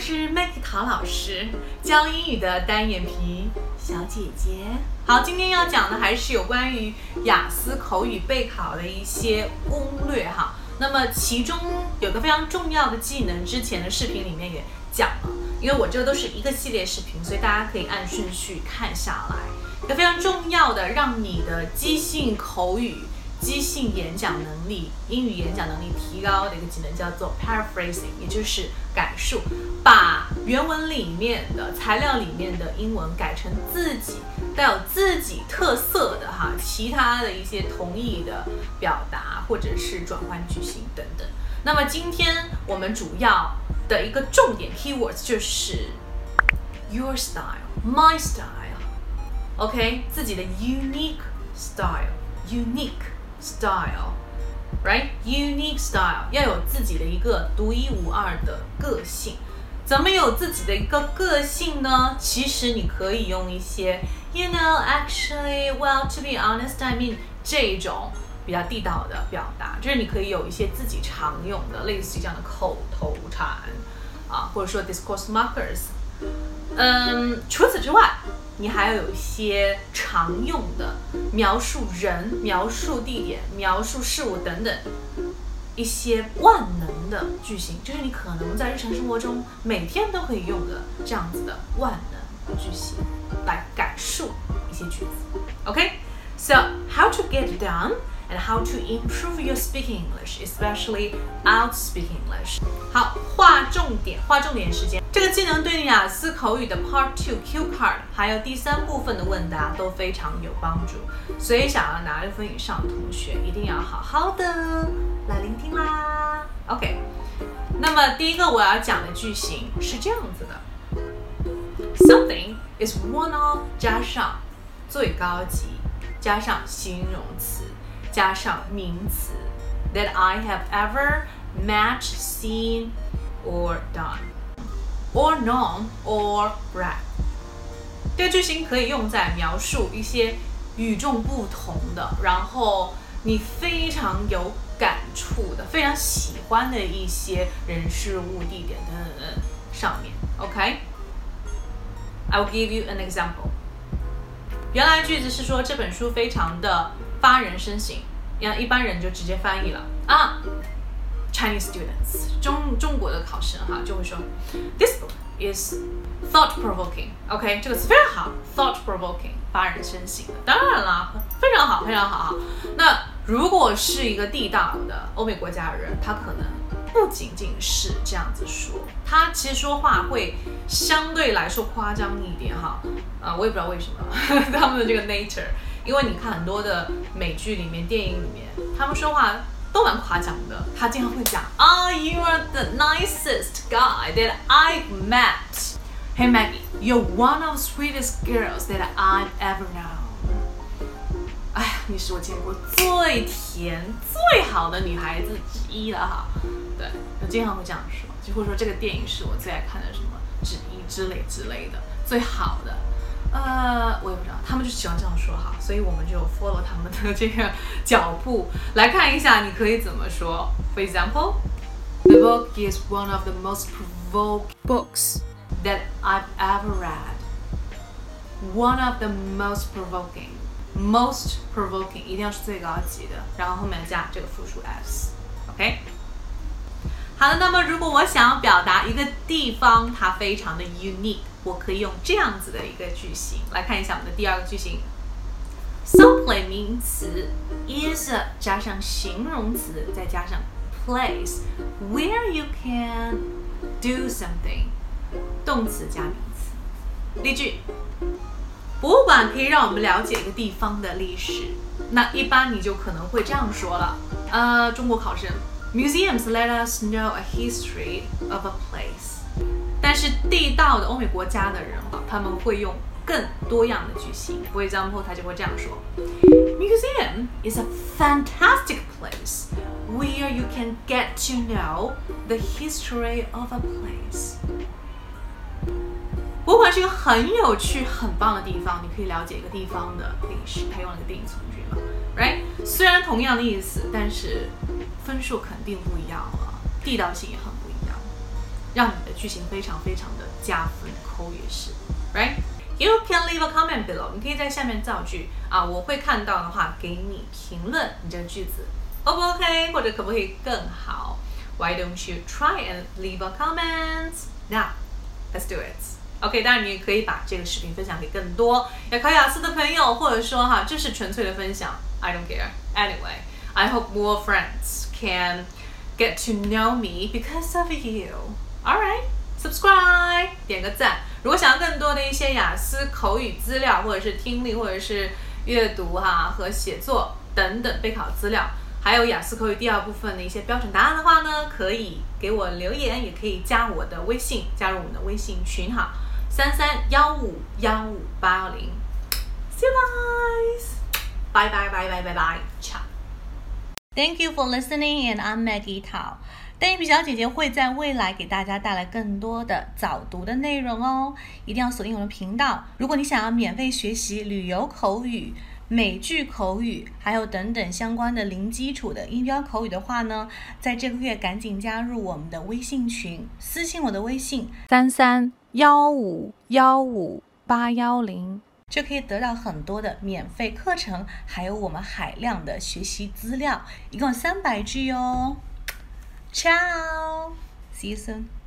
是 Maggie 陶老师，教英语的单眼皮小姐姐。好，今天要讲的还是有关于雅思口语备考的一些攻略哈。那么其中有个非常重要的技能，之前的视频里面也讲了，因为我这个都是一个系列视频，所以大家可以按顺序看下来。一个非常重要的，让你的即兴口语。即兴演讲能力、英语演讲能力提高的一个技能叫做 paraphrasing，也就是改述，把原文里面的材料里面的英文改成自己带有自己特色的哈，其他的一些同义的表达或者是转换句型等等。那么今天我们主要的一个重点 keywords 就是 your style，my style，OK，自己的 unique style，unique。Style, right? Unique style 要有自己的一个独一无二的个性。怎么有自己的一个个性呢？其实你可以用一些，you know, actually, well, to be honest, I mean 这种比较地道的表达，就是你可以有一些自己常用的，类似于这样的口头禅啊，或者说 discourse markers。嗯，除此之外。你还要有一些常用的描述人、描述地点、描述事物等等一些万能的句型，就是你可能在日常生活中每天都可以用的这样子的万能句型来感述一些句子。OK，so how to get done？And how to improve your speaking English, especially out speaking English。好，划重点，划重点时间。这个技能对雅思口语的 Part Two Q Card，还有第三部分的问答都非常有帮助。所以想要拿六分以上的同学，一定要好好的来聆听啦。OK，那么第一个我要讲的句型是这样子的：Something is one of 加上最高级加上形容词。加上名词，that I have ever met, seen, or done, or known, or read。这个句型可以用在描述一些与众不同的，然后你非常有感触的、非常喜欢的一些人、事物、地点等等等上面。OK，I will give you an example。原来句子是说这本书非常的。发人深省，让一般人就直接翻译了啊。Chinese students，中中国的考生哈就会说，This book is thought-provoking。OK，这个词非常好，thought-provoking，发人深省的。当然啦，非常好，非常好。那如果是一个地道的欧美国家的人，他可能不仅仅是这样子说，他其实说话会相对来说夸张一点哈。啊，我也不知道为什么 他们的这个 nature。因为你看很多的美剧里面、电影里面，他们说话都蛮夸张的。他经常会讲啊，You are the nicest guy that I've met. Hey Maggie, you're one of the sweetest girls that I've ever known. 哎呀，你是我见过最甜、最好的女孩子之一了哈。对，我经常会这样说，就会说这个电影是我最爱看的什么之一之类之类的，最好的。呃，我也不知道，他们就喜欢这样说哈，所以我们就 follow 他们的这个脚步来看一下，你可以怎么说。For example, the book is one of the most provoking books that I've ever read. One of the most provoking, most provoking 一定要是最高级的，然后后面加这个复数 s，OK？ 好的，那么如果我想要表达一个地方它非常的 unique。我可以用这样子的一个句型来看一下我们的第二个句型。Someplace 名词 is 加上形容词再加上 place where you can do something，动词加名词。例句：博物馆可以让我们了解一个地方的历史。那一般你就可能会这样说了。呃，中国考生 ，Museums let us know a history of a place。但是地道的欧美国家的人啊，他们会用更多样的句型。For example，他就会这样说：Museum is a fantastic place where you can get to know the history of a place。博物馆是一个很有趣、很棒的地方，你可以了解一个地方的历史。他用了个定语从句嘛，right？虽然同样的意思，但是 分数肯定不一样了，地道性也很不一样。让你的句型非常非常的加分，口语也是，right？You can leave a comment below，你可以在下面造句啊，我会看到的话给你评论你这个句子，O 不 OK？或者可不可以更好？Why don't you try and leave a comment now？Let's do it。OK，当然你也可以把这个视频分享给更多要考雅思的朋友，或者说哈，这是纯粹的分享，I don't care. Anyway, I hope more friends can get to know me because of you. All right, subscribe，点个赞。如果想要更多的一些雅思口语资料，或者是听力，或者是阅读哈和写作等等备考资料，还有雅思口语第二部分的一些标准答案的话呢，可以给我留言，也可以加我的微信，加入我们的微信群哈。三三幺五幺五八幺零，See you guys. Bye bye bye bye bye bye. Ciao. Thank you for listening, and I'm Maggie Tao. 单眼皮小姐姐会在未来给大家带来更多的早读的内容哦，一定要锁定我的频道。如果你想要免费学习旅游口语、美剧口语，还有等等相关的零基础的音标口语的话呢，在这个月赶紧加入我们的微信群，私信我的微信三三。幺五幺五八幺零就可以得到很多的免费课程，还有我们海量的学习资料，一共三百句哦。Ciao，see you soon。